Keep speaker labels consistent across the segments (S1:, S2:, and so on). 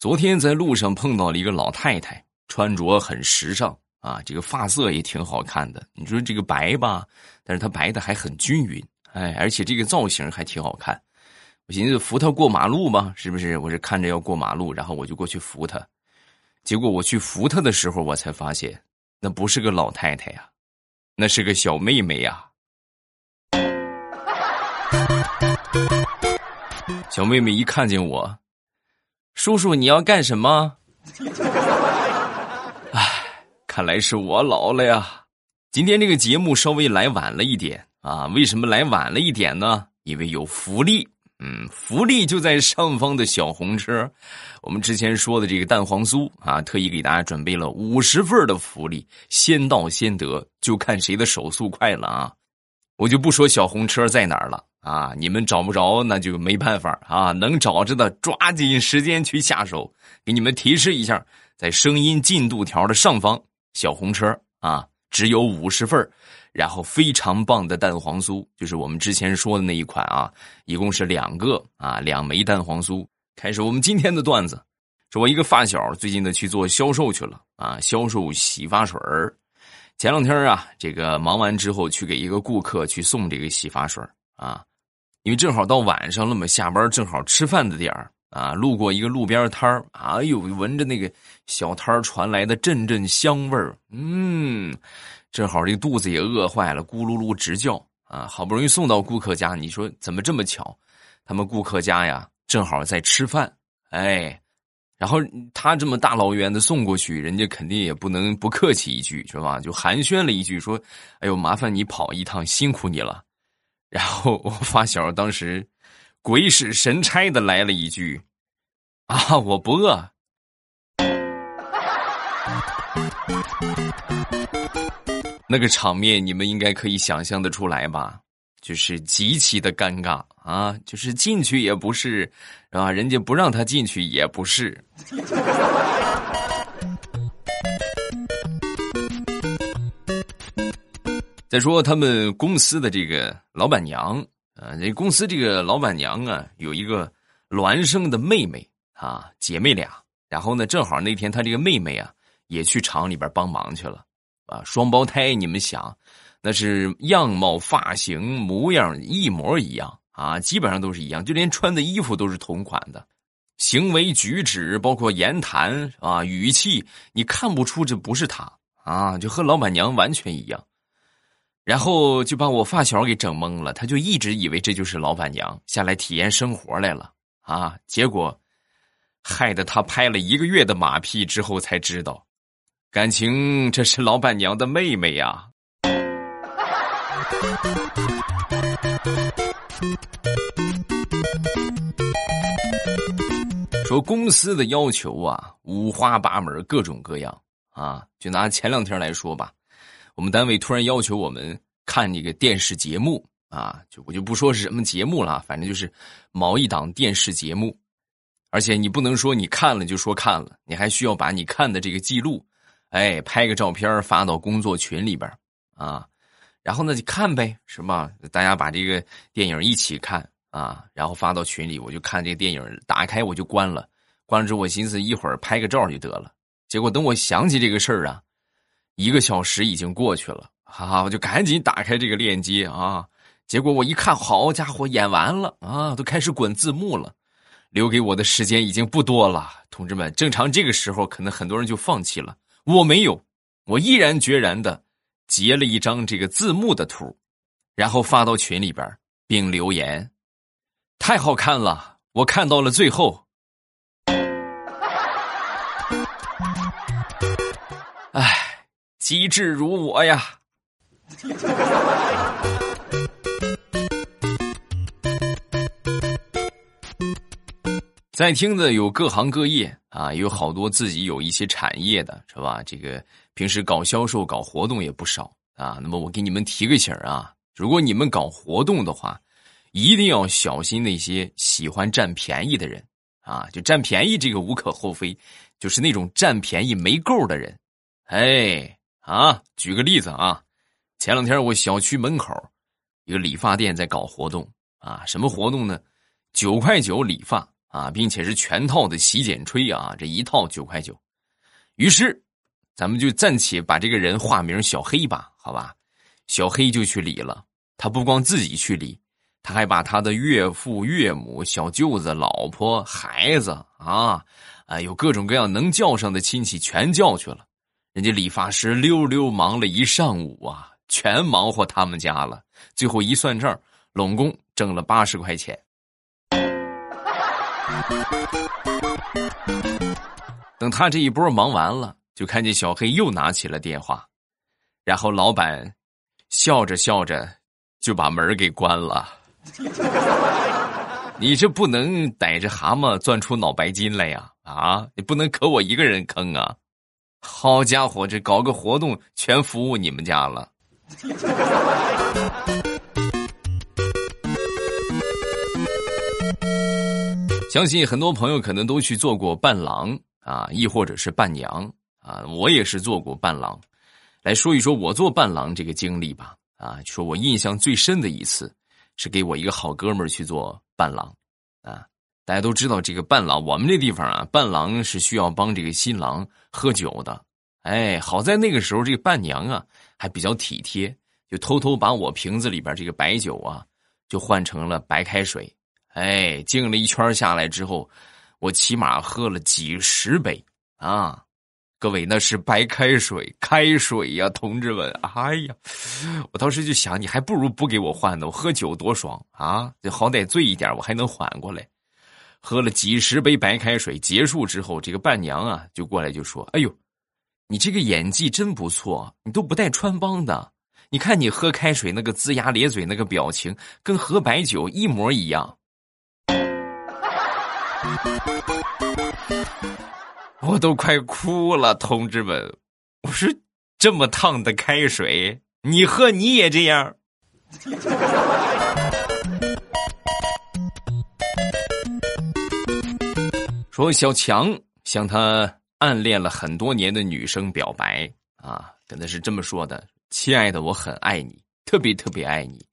S1: 昨天在路上碰到了一个老太太，穿着很时尚啊，这个发色也挺好看的。你说这个白吧，但是她白的还很均匀，哎，而且这个造型还挺好看。我寻思扶她过马路吧，是不是？我是看着要过马路，然后我就过去扶她。结果我去扶她的时候，我才发现那不是个老太太呀，那是个小妹妹呀。小妹妹一看见我，叔叔你要干什么？哎，看来是我老了呀。今天这个节目稍微来晚了一点啊，为什么来晚了一点呢？因为有福利，嗯，福利就在上方的小红车。我们之前说的这个蛋黄酥啊，特意给大家准备了五十份的福利，先到先得，就看谁的手速快了啊！我就不说小红车在哪儿了。啊，你们找不着那就没办法啊！能找着的抓紧时间去下手。给你们提示一下，在声音进度条的上方，小红车啊，只有五十份然后非常棒的蛋黄酥，就是我们之前说的那一款啊，一共是两个啊，两枚蛋黄酥。开始我们今天的段子，说我一个发小最近的去做销售去了啊，销售洗发水前两天啊，这个忙完之后去给一个顾客去送这个洗发水啊。因为正好到晚上了嘛，下班正好吃饭的点儿啊，路过一个路边摊儿，哎呦，闻着那个小摊儿传来的阵阵香味儿，嗯，正好这肚子也饿坏了，咕噜噜直叫啊，好不容易送到顾客家，你说怎么这么巧？他们顾客家呀，正好在吃饭，哎，然后他这么大老远的送过去，人家肯定也不能不客气一句，是吧？就寒暄了一句，说：“哎呦，麻烦你跑一趟，辛苦你了。”然后我发小当时鬼使神差的来了一句：“啊，我不饿。”那个场面你们应该可以想象的出来吧？就是极其的尴尬啊！就是进去也不是，啊，人家不让他进去也不是。再说他们公司的这个老板娘啊，这公司这个老板娘啊，有一个孪生的妹妹啊，姐妹俩。然后呢，正好那天她这个妹妹啊，也去厂里边帮忙去了啊。双胞胎，你们想，那是样貌、发型、模样一模一样啊，基本上都是一样，就连穿的衣服都是同款的，行为举止包括言谈啊、语气，你看不出这不是她啊，就和老板娘完全一样。然后就把我发小给整懵了，他就一直以为这就是老板娘下来体验生活来了啊！结果害得他拍了一个月的马屁之后才知道，感情这是老板娘的妹妹呀。说公司的要求啊，五花八门，各种各样啊。就拿前两天来说吧。我们单位突然要求我们看那个电视节目啊，就我就不说是什么节目了，反正就是某一档电视节目，而且你不能说你看了就说看了，你还需要把你看的这个记录，哎，拍个照片发到工作群里边啊，然后呢就看呗，是吧？大家把这个电影一起看啊，然后发到群里，我就看这个电影，打开我就关了，关了之后我寻思一会儿拍个照就得了，结果等我想起这个事儿啊。一个小时已经过去了，哈哈，我就赶紧打开这个链接啊，结果我一看，好家伙，演完了啊，都开始滚字幕了，留给我的时间已经不多了，同志们，正常这个时候可能很多人就放弃了，我没有，我毅然决然的截了一张这个字幕的图，然后发到群里边，并留言，太好看了，我看到了最后，哎。机智如我呀！在听的有各行各业啊，有好多自己有一些产业的，是吧？这个平时搞销售、搞活动也不少啊。那么我给你们提个醒啊，如果你们搞活动的话，一定要小心那些喜欢占便宜的人啊！就占便宜这个无可厚非，就是那种占便宜没够的人，哎。啊，举个例子啊，前两天我小区门口一个理发店在搞活动啊，什么活动呢？九块九理发啊，并且是全套的洗剪吹啊，这一套九块九。于是，咱们就暂且把这个人化名小黑吧，好吧？小黑就去理了。他不光自己去理，他还把他的岳父、岳母、小舅子、老婆、孩子啊，啊，有各种各样能叫上的亲戚全叫去了。人家理发师溜溜忙了一上午啊，全忙活他们家了。最后一算账，拢共挣了八十块钱。等他这一波忙完了，就看见小黑又拿起了电话，然后老板笑着笑着就把门给关了。你这不能逮着蛤蟆钻出脑白金来呀！啊，你不能可我一个人坑啊！好家伙，这搞个活动全服务你们家了。相信很多朋友可能都去做过伴郎啊，亦或者是伴娘啊。我也是做过伴郎，来说一说我做伴郎这个经历吧。啊，说我印象最深的一次是给我一个好哥们去做伴郎啊。大家都知道这个伴郎，我们这地方啊，伴郎是需要帮这个新郎喝酒的。哎，好在那个时候这个伴娘啊还比较体贴，就偷偷把我瓶子里边这个白酒啊就换成了白开水。哎，敬了一圈下来之后，我起码喝了几十杯啊！各位，那是白开水，开水呀，同志们！哎呀，我当时就想，你还不如不给我换呢，我喝酒多爽啊！这好歹醉一点，我还能缓过来。喝了几十杯白开水，结束之后，这个伴娘啊就过来就说：“哎呦，你这个演技真不错，你都不带穿帮的。你看你喝开水那个龇牙咧嘴那个表情，跟喝白酒一模一样。”我都快哭了，同志们！我说这么烫的开水，你喝你也这样？说小强向他暗恋了很多年的女生表白啊，跟他是这么说的：“亲爱的，我很爱你，特别特别爱你。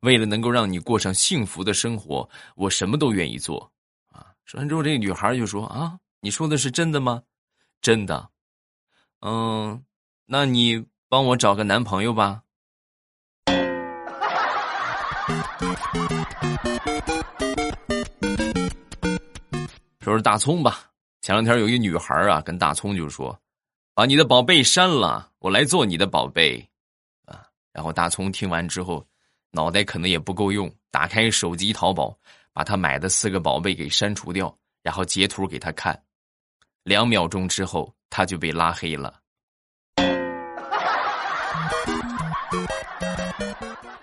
S1: 为了能够让你过上幸福的生活，我什么都愿意做。”啊说完之后，这个女孩就说：“啊，你说的是真的吗？真的，嗯，那你帮我找个男朋友吧。”说是大葱吧。前两天有一女孩啊，跟大葱就说：“把你的宝贝删了，我来做你的宝贝。”啊，然后大葱听完之后，脑袋可能也不够用，打开手机淘宝。把他买的四个宝贝给删除掉，然后截图给他看，两秒钟之后他就被拉黑了，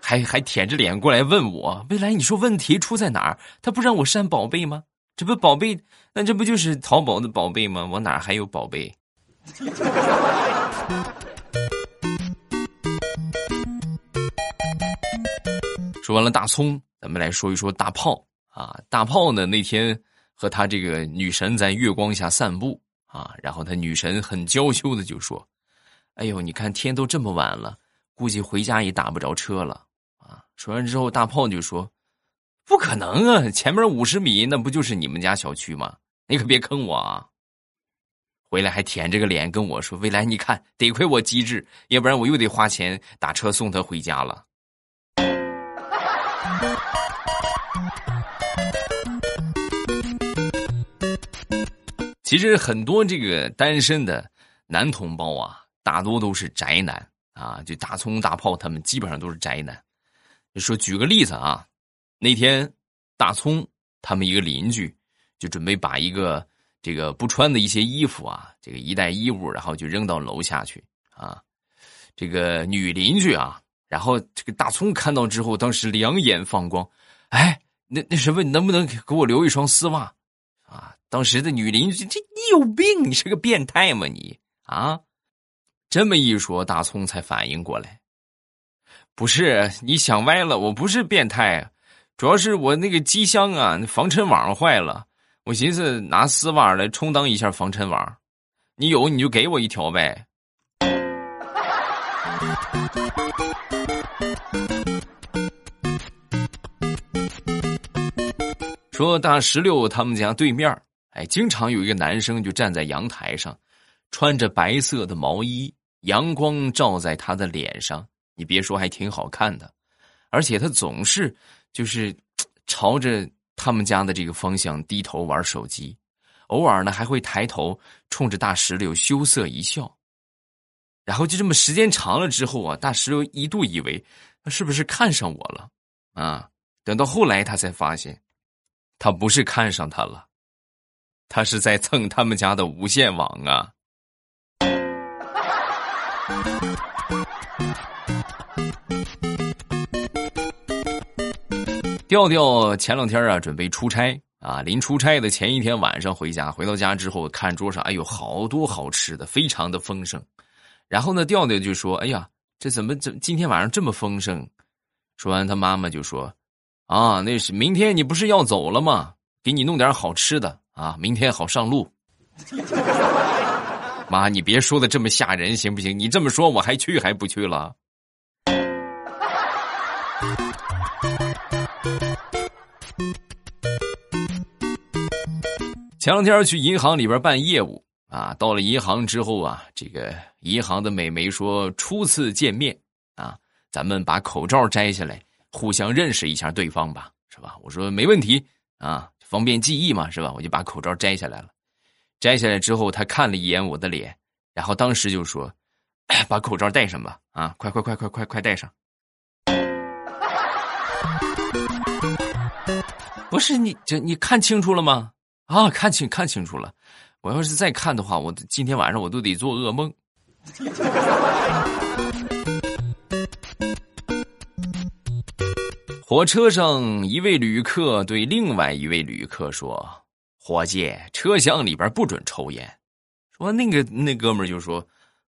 S1: 还还舔着脸过来问我：“未来，你说问题出在哪儿？他不让我删宝贝吗？这不宝贝，那这不就是淘宝的宝贝吗？我哪还有宝贝？” 说完了大葱，咱们来说一说大炮。啊，大炮呢？那天和他这个女神在月光下散步啊，然后他女神很娇羞的就说：“哎呦，你看天都这么晚了，估计回家也打不着车了。”啊，说完之后，大炮就说：“不可能啊，前面五十米那不就是你们家小区吗？你可别坑我啊！”回来还舔着个脸跟我说：“未来，你看，得亏我机智，要不然我又得花钱打车送他回家了。”其实很多这个单身的男同胞啊，大多都是宅男啊，就大葱大炮他们基本上都是宅男。说举个例子啊，那天大葱他们一个邻居就准备把一个这个不穿的一些衣服啊，这个一袋衣物，然后就扔到楼下去啊。这个女邻居啊，然后这个大葱看到之后，当时两眼放光，哎，那那什么，你能不能给我留一双丝袜啊？当时的女邻居，这你有病？你是个变态吗？你啊，这么一说，大葱才反应过来，不是你想歪了，我不是变态，主要是我那个机箱啊，防尘网坏了，我寻思拿丝袜来充当一下防尘网，你有你就给我一条呗。说大石榴他们家对面哎，经常有一个男生就站在阳台上，穿着白色的毛衣，阳光照在他的脸上，你别说，还挺好看的。而且他总是就是 朝着他们家的这个方向低头玩手机，偶尔呢还会抬头冲着大石榴羞涩一笑。然后就这么时间长了之后啊，大石榴一度以为他是不是看上我了啊？等到后来他才发现，他不是看上他了，他是在蹭他们家的无线网啊。调调前两天啊，准备出差啊，临出差的前一天晚上回家，回到家之后看桌上，哎呦，好多好吃的，非常的丰盛。然后呢，调调就说：“哎呀，这怎么怎今天晚上这么丰盛？”说完，他妈妈就说：“啊，那是明天你不是要走了吗？给你弄点好吃的啊，明天好上路。”妈，你别说的这么吓人行不行？你这么说，我还去还不去了？前两天去银行里边办业务。啊，到了银行之后啊，这个银行的美眉说初次见面啊，咱们把口罩摘下来，互相认识一下对方吧，是吧？我说没问题啊，方便记忆嘛，是吧？我就把口罩摘下来了。摘下来之后，他看了一眼我的脸，然后当时就说：“ 把口罩戴上吧，啊，快快快快快快戴上。”不是你这你看清楚了吗？啊，看清看清楚了。我要是再看的话，我今天晚上我都得做噩梦。火车上，一位旅客对另外一位旅客说：“伙计，车厢里边不准抽烟。”说那个那哥们就说：“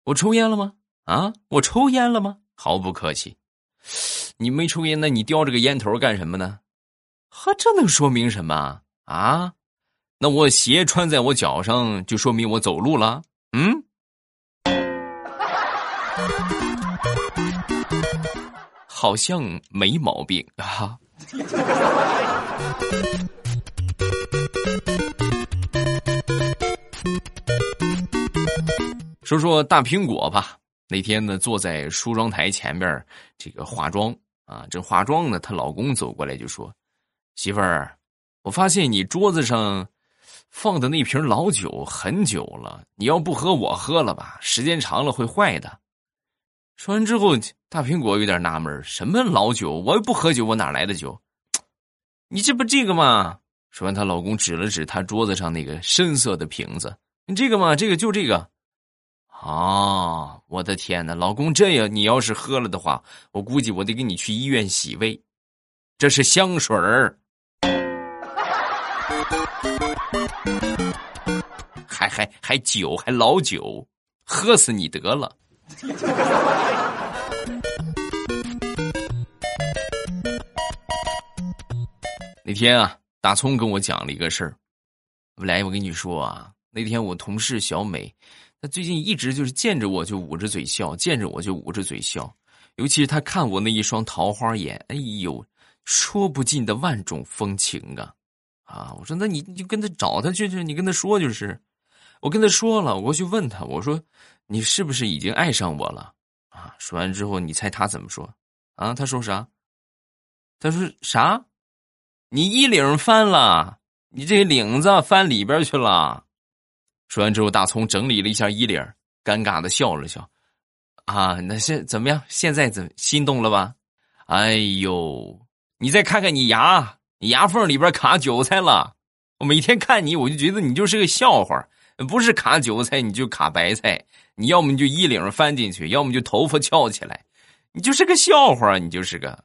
S1: 我抽烟了吗？啊，我抽烟了吗？”毫不客气，你没抽烟，那你叼着个烟头干什么呢？呵，这能说明什么啊？那我鞋穿在我脚上，就说明我走路了。嗯，好像没毛病啊。说说大苹果吧。那天呢，坐在梳妆台前面，这个化妆啊，正化妆呢，她老公走过来就说：“媳妇儿，我发现你桌子上。”放的那瓶老酒很久了，你要不喝我喝了吧？时间长了会坏的。说完之后，大苹果有点纳闷什么老酒？我又不喝酒，我哪来的酒？你这不这个吗？说完，她老公指了指她桌子上那个深色的瓶子，你这个吗？这个就这个。啊，我的天哪，老公，这样你要是喝了的话，我估计我得给你去医院洗胃。这是香水儿。还还还酒，还老酒，喝死你得了！那天啊，大葱跟我讲了一个事儿。来，我跟你说啊，那天我同事小美，她最近一直就是见着我就捂着嘴笑，见着我就捂着嘴笑。尤其是她看我那一双桃花眼，哎呦，说不尽的万种风情啊！啊，我说那你你就跟他找他去去，你跟他说就是。我跟他说了，我过去问他，我说：“你是不是已经爱上我了？”啊，说完之后，你猜他怎么说？啊，他说啥？他说啥？你衣领翻了，你这领子翻里边去了。说完之后，大葱整理了一下衣领，尴尬的笑了笑。啊，那现怎么样？现在怎心动了吧？哎呦，你再看看你牙，你牙缝里边卡韭菜了。我每天看你，我就觉得你就是个笑话。不是卡韭菜，你就卡白菜。你要么你就衣领翻进去，要么就头发翘起来，你就是个笑话，你就是个。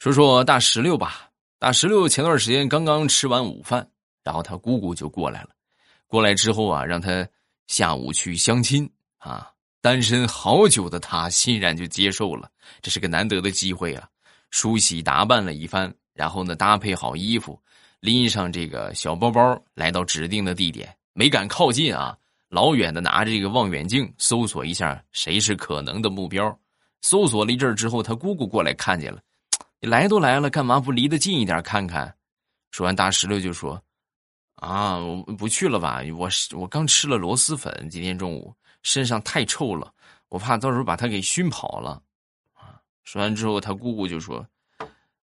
S1: 说说大石榴吧，大石榴前段时间刚刚吃完午饭，然后他姑姑就过来了。过来之后啊，让他下午去相亲啊。单身好久的他欣然就接受了，这是个难得的机会啊！梳洗打扮了一番，然后呢搭配好衣服，拎上这个小包包，来到指定的地点，没敢靠近啊，老远的拿着这个望远镜搜索一下谁是可能的目标。搜索了一阵之后，他姑姑过来看见了，你来都来了，干嘛不离得近一点看看？说完，大石榴就说：“啊，我不去了吧？我我刚吃了螺蛳粉，今天中午身上太臭了，我怕到时候把他给熏跑了。”，说完之后，他姑姑就说：“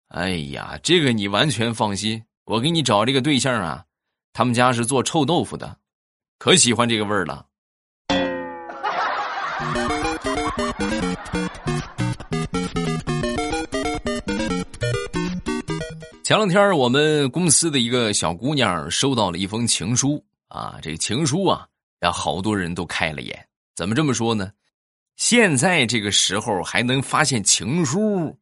S1: 哎呀，这个你完全放心，我给你找这个对象啊，他们家是做臭豆腐的，可喜欢这个味儿了。”前两天我们公司的一个小姑娘收到了一封情书啊，这情书啊，让好多人都开了眼。怎么这么说呢？现在这个时候还能发现情书，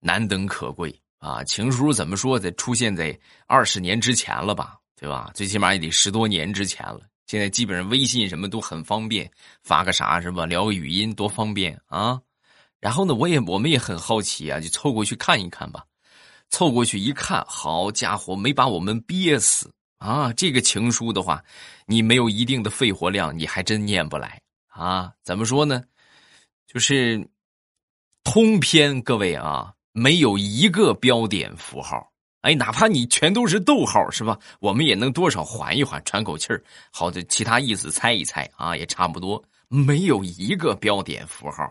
S1: 难能可贵啊！情书怎么说，得出现在二十年之前了吧？对吧？最起码也得十多年之前了。现在基本上微信什么都很方便，发个啥是吧？聊个语音多方便啊！然后呢，我也我们也很好奇啊，就凑过去看一看吧。凑过去一看，好家伙，没把我们憋死啊！这个情书的话，你没有一定的肺活量，你还真念不来啊！怎么说呢？就是通篇，各位啊，没有一个标点符号。哎，哪怕你全都是逗号，是吧？我们也能多少缓一缓，喘口气儿。好的，其他意思猜一猜啊，也差不多。没有一个标点符号。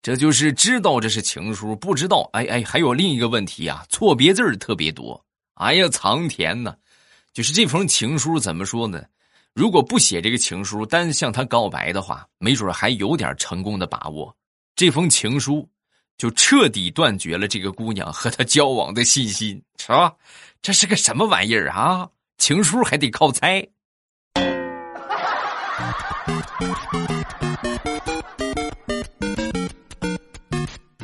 S1: 这就是知道这是情书，不知道哎哎，还有另一个问题啊，错别字特别多。哎呀，藏田呢，就是这封情书怎么说呢？如果不写这个情书，单向他告白的话，没准还有点成功的把握。这封情书就彻底断绝了这个姑娘和他交往的信心，是吧？这是个什么玩意儿啊？情书还得靠猜。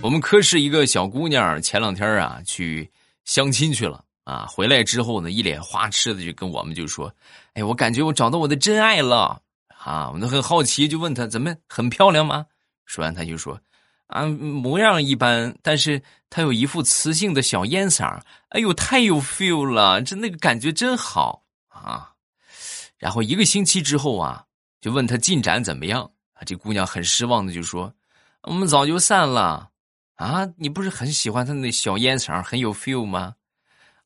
S1: 我们科室一个小姑娘前两天啊去相亲去了啊，回来之后呢，一脸花痴的就跟我们就说：“哎，我感觉我找到我的真爱了啊！”我们很好奇，就问她怎么很漂亮吗？说完，她就说：“啊，模样一般，但是她有一副磁性的小烟嗓，哎呦，太有 feel 了，这那个感觉真好啊！”然后一个星期之后啊，就问她进展怎么样啊？这姑娘很失望的就说：“我们早就散了。”啊，你不是很喜欢他那小烟嗓，很有 feel 吗？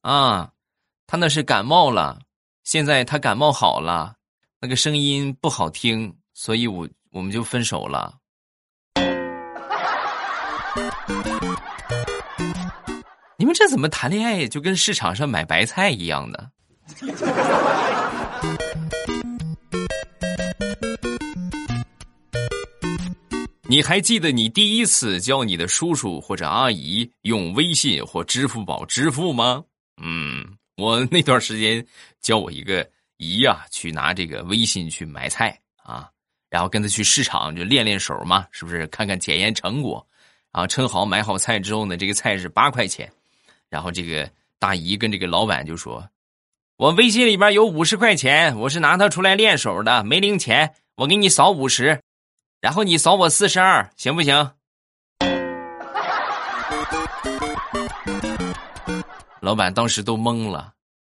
S1: 啊，他那是感冒了，现在他感冒好了，那个声音不好听，所以我我们就分手了。你们这怎么谈恋爱，就跟市场上买白菜一样的？你还记得你第一次教你的叔叔或者阿姨用微信或支付宝支付吗？嗯，我那段时间教我一个姨呀，去拿这个微信去买菜啊，然后跟他去市场就练练手嘛，是不是？看看检验成果，啊，称好买好菜之后呢，这个菜是八块钱，然后这个大姨跟这个老板就说：“我微信里边有五十块钱，我是拿它出来练手的，没零钱，我给你扫五十。”然后你扫我四十二，行不行？老板当时都懵了，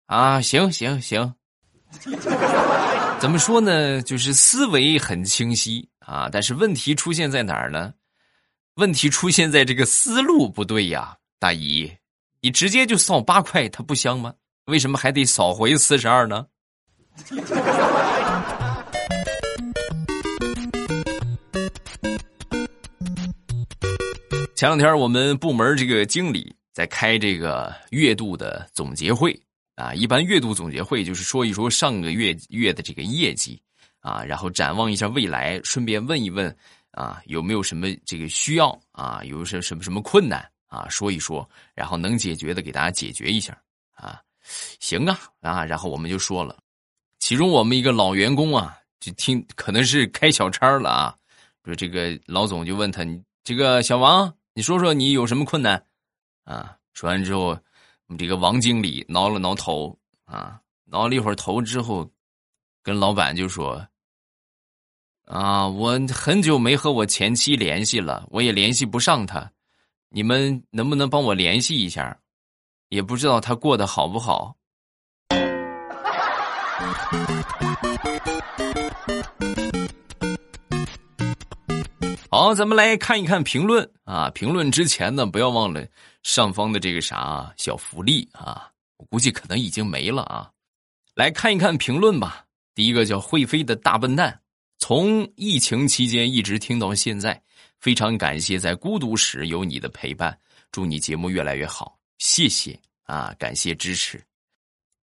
S1: 啊，行行行，怎么说呢？就是思维很清晰啊，但是问题出现在哪儿呢？问题出现在这个思路不对呀，大姨，你直接就扫八块，它不香吗？为什么还得扫回四十二呢？前两天我们部门这个经理在开这个月度的总结会。啊，一般月度总结会就是说一说上个月月的这个业绩。啊，然后展望一下未来，顺便问一问啊有没有什么这个需要啊，有什什么什么困难啊，说一说，然后能解决的给大家解决一下。啊，行啊啊，然后我们就说了，其中我们一个老员工啊，就听可能是开小差了啊，说这个老总就问他，你这个小王。你说说你有什么困难，啊？说完之后，这个王经理挠了挠头，啊，挠了一会儿头之后，跟老板就说：“啊，我很久没和我前妻联系了，我也联系不上他，你们能不能帮我联系一下？也不知道他过得好不好。”好，咱们来看一看评论啊！评论之前呢，不要忘了上方的这个啥小福利啊！我估计可能已经没了啊！来看一看评论吧。第一个叫会飞的大笨蛋，从疫情期间一直听到现在，非常感谢在孤独时有你的陪伴，祝你节目越来越好，谢谢啊！感谢支持，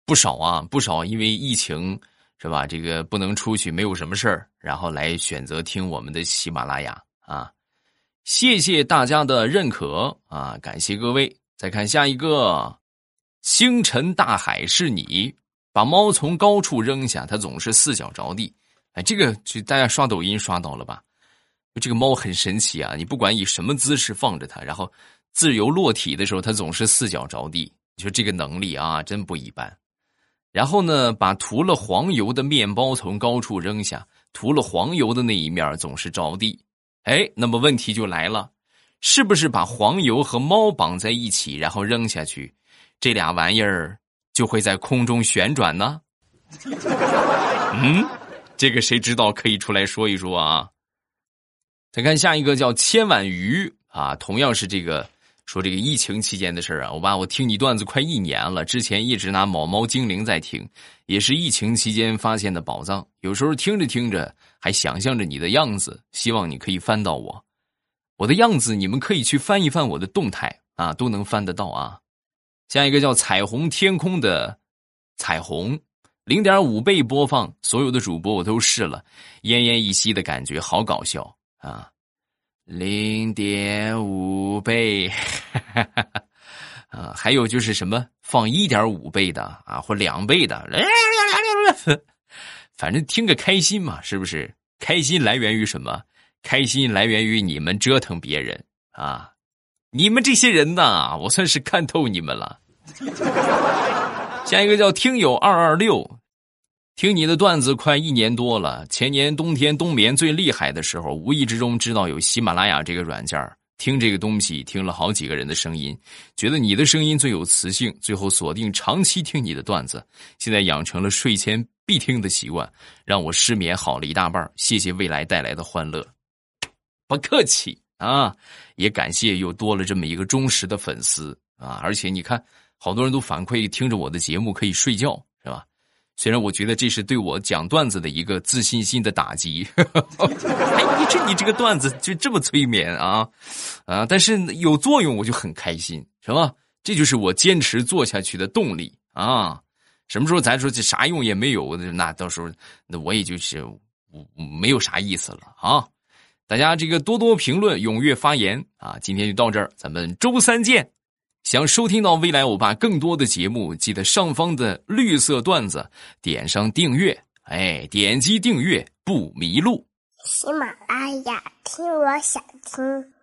S1: 不少啊，不少，因为疫情是吧？这个不能出去，没有什么事儿，然后来选择听我们的喜马拉雅。啊，谢谢大家的认可啊！感谢各位。再看下一个，星辰大海是你把猫从高处扔下，它总是四脚着地。哎，这个就大家刷抖音刷到了吧？这个猫很神奇啊！你不管以什么姿势放着它，然后自由落体的时候，它总是四脚着地。你说这个能力啊，真不一般。然后呢，把涂了黄油的面包从高处扔下，涂了黄油的那一面总是着地。哎，那么问题就来了，是不是把黄油和猫绑在一起，然后扔下去，这俩玩意儿就会在空中旋转呢？嗯，这个谁知道？可以出来说一说啊。再看下一个叫千碗鱼啊，同样是这个说这个疫情期间的事儿啊。我爸，我听你段子快一年了，之前一直拿猫猫精灵在听，也是疫情期间发现的宝藏，有时候听着听着。还想象着你的样子，希望你可以翻到我，我的样子，你们可以去翻一翻我的动态啊，都能翻得到啊。下一个叫彩虹天空的彩虹，零点五倍播放，所有的主播我都试了，奄奄一息的感觉，好搞笑啊！零点五倍，啊，还有就是什么放一点五倍的啊，或两倍的。反正听个开心嘛，是不是？开心来源于什么？开心来源于你们折腾别人啊！你们这些人呐，我算是看透你们了。下一个叫听友二二六，听你的段子快一年多了。前年冬天冬眠最厉害的时候，无意之中知道有喜马拉雅这个软件听这个东西，听了好几个人的声音，觉得你的声音最有磁性，最后锁定长期听你的段子，现在养成了睡前必听的习惯，让我失眠好了一大半。谢谢未来带来的欢乐，不客气啊！也感谢又多了这么一个忠实的粉丝啊！而且你看，好多人都反馈听着我的节目可以睡觉，虽然我觉得这是对我讲段子的一个自信心的打击，哎，你这你这个段子就这么催眠啊，啊！但是有作用我就很开心，是吧？这就是我坚持做下去的动力啊！什么时候咱说这啥用也没有，那到时候那我也就是没有啥意思了啊！大家这个多多评论，踊跃发言啊！今天就到这儿，咱们周三见。想收听到未来欧巴更多的节目，记得上方的绿色段子点上订阅，哎，点击订阅不迷路。
S2: 喜马拉雅听，我想听。